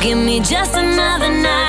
Give me just another night.